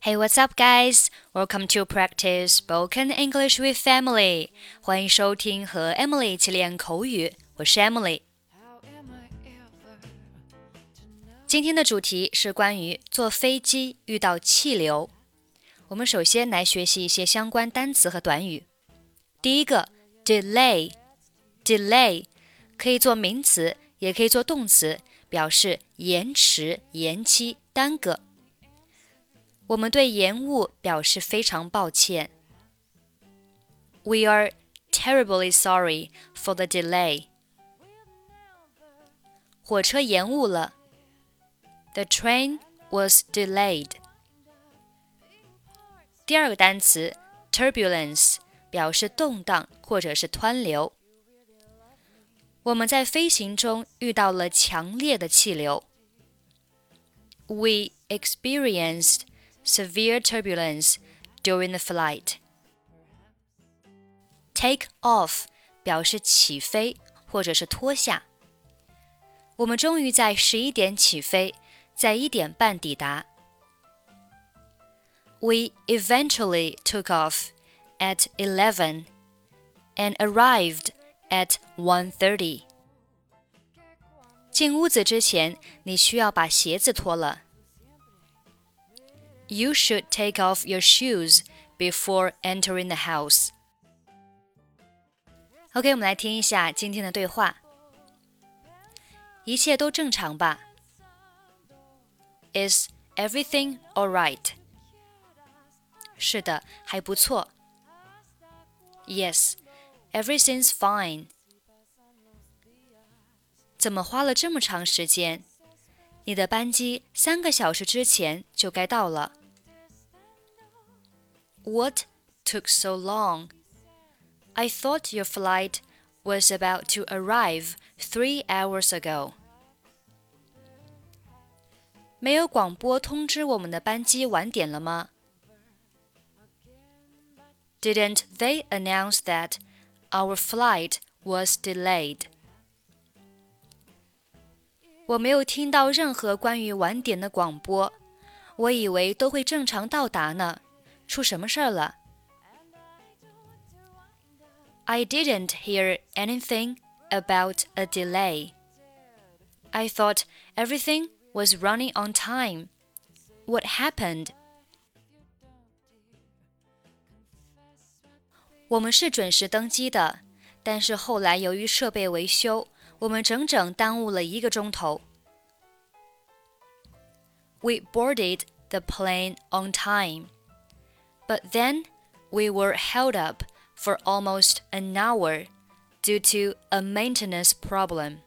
Hey, what's up, guys? Welcome to practice spoken English with Emily. 欢迎收听和 Emily 一起练口语。我是 Emily。今天的主题是关于坐飞机遇到气流。我们首先来学习一些相关单词和短语。第一个，delay，delay 可以做名词，也可以做动词，表示延迟、延期、耽搁。我们对延误表示非常抱歉。We are terribly sorry for the delay. 火车延误了。The train was delayed. 第二个单词 turbulence 表示动荡或者是湍流。我们在飞行中遇到了强烈的气流。We experienced severe turbulence during the flight. Take off 表示起飞或者是脱下。我们终于在十一点起飞，在一点半抵达。We eventually took off at 11 and arrived at 1:30. 进屋子之前，你需要把鞋子脱了。 You should take off your shoes before entering the house. OK，我们来听一下今天的对话。一切都正常吧？Is everything alright？是的，还不错。Yes, everything's fine. 怎么花了这么长时间？ 你的班机三个小时之前就该到了。What took so long? I thought your flight was about to arrive three hours ago. 没有广播通知我们的班机晚点了吗？Didn't they announce that our flight was delayed? 我没有听到任何关于晚点的广播，我以为都会正常到达呢。出什么事儿了？I didn't hear anything about a delay. I thought everything was running on time. What happened? 我们是准时登机的，但是后来由于设备维修， 我们整整耽误了一个钟头。We boarded the plane on time. But then we were held up for almost an hour due to a maintenance problem.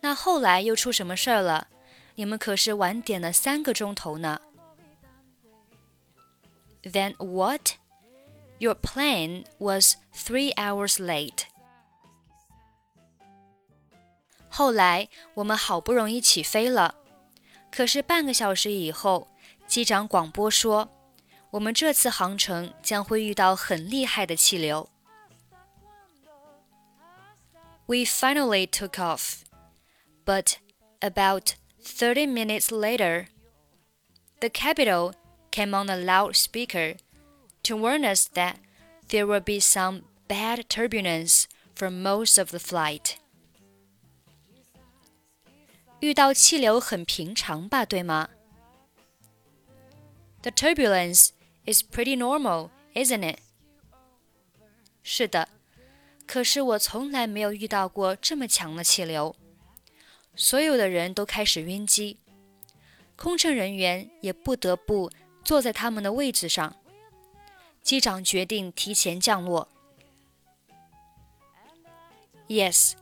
那后来又出什么事儿了？你们可是晚点了三个钟头呢。Then what? Your plane was three hours late. 后来我们好不容易起飞了，可是半个小时以后。机长广播说：“我们这次航程将会遇到很厉害的气流。” We finally took off, but about 30 minutes later, the capital came on a loudspeaker to warn us that there will be some bad turbulence for most of the flight. 遇到气流很平常吧，对吗？the turbulence is pretty normal, isn't it? 是的，可是我从来没有遇到过这么强的气流，所有的人都开始晕机，空乘人员也不得不坐在他们的位置上。机长决定提前降落。Yes,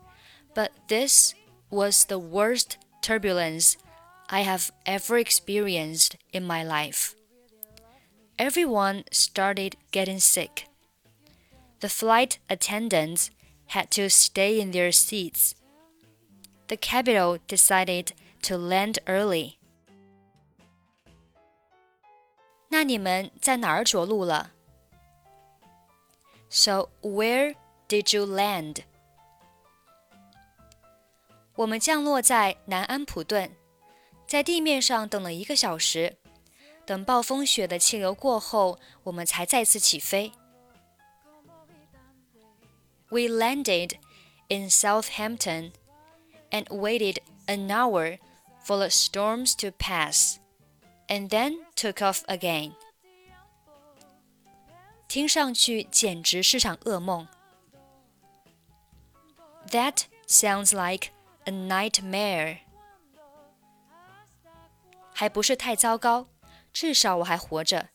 but this was the worst turbulence I have ever experienced in my life everyone started getting sick. The flight attendants had to stay in their seats. The capital decided to land early. 那你们在哪儿着陆了？So where did you land? 我们降落在南安普顿， 在地面上等了一个小时，等暴风雪的气流过后，我们才再次起飞。We landed in Southampton and waited an hour for the storms to pass, and then took off again. 听上去简直是场噩梦。That sounds like a nightmare. 还不是太糟糕，至少我还活着。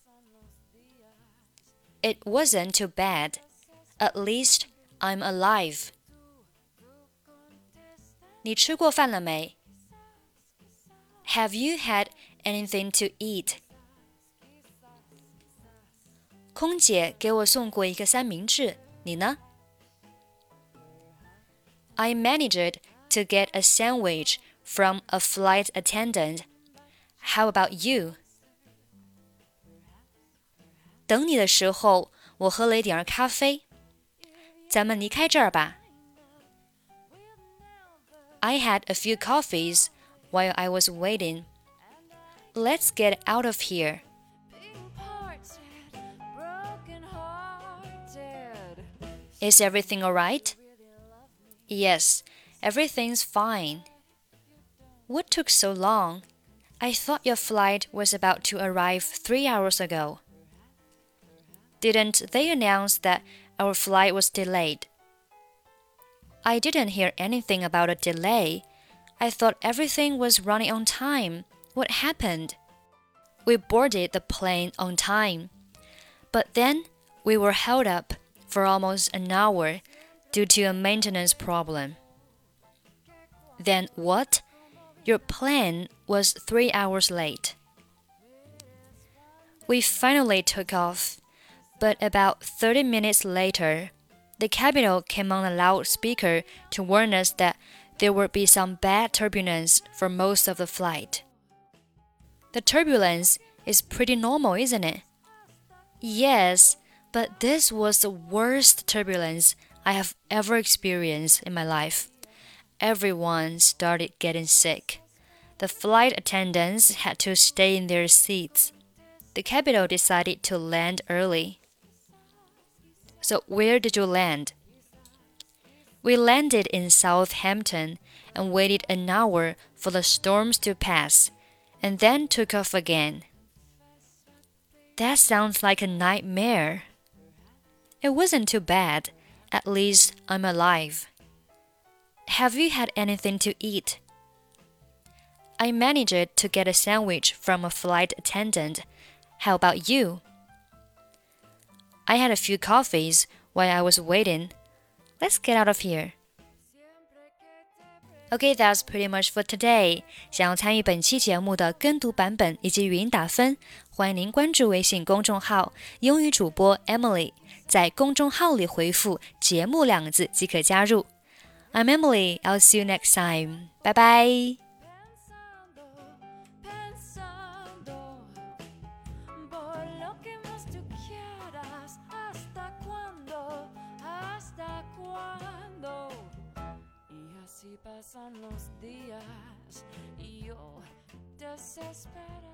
It wasn't too bad. At least I'm alive. 你吃过饭了没？Have you had anything to eat? 空姐给我送过一个三明治，你呢？I managed to get a sandwich from a flight attendant. How about you? 等你的时候，我喝了一点咖啡。咱们离开这儿吧。I had a few coffees while I was waiting. Let's get out of here. Is everything alright? Yes, everything's fine. What took so long? I thought your flight was about to arrive three hours ago. Didn't they announce that our flight was delayed? I didn't hear anything about a delay. I thought everything was running on time. What happened? We boarded the plane on time. But then we were held up for almost an hour due to a maintenance problem. Then what? Your plane was three hours late. We finally took off, but about 30 minutes later, the captain came on a loudspeaker to warn us that there would be some bad turbulence for most of the flight. The turbulence is pretty normal, isn't it? Yes, but this was the worst turbulence I have ever experienced in my life. Everyone started getting sick. The flight attendants had to stay in their seats. The capital decided to land early. So, where did you land? We landed in Southampton and waited an hour for the storms to pass, and then took off again. That sounds like a nightmare. It wasn't too bad. At least I'm alive. Have you had anything to eat? I managed to get a sandwich from a flight attendant. How about you? I had a few coffees while I was waiting. Let's get out of here. Okay, that's pretty much for today. 想要参与本期节目的跟读版本以及语音打分，欢迎您关注微信公众号“英语主播 Emily”。在公众号里回复“节目”两个字即可加入。 I'm Emily. I'll see you next time. 拜拜。pasan los días y yo desesperada.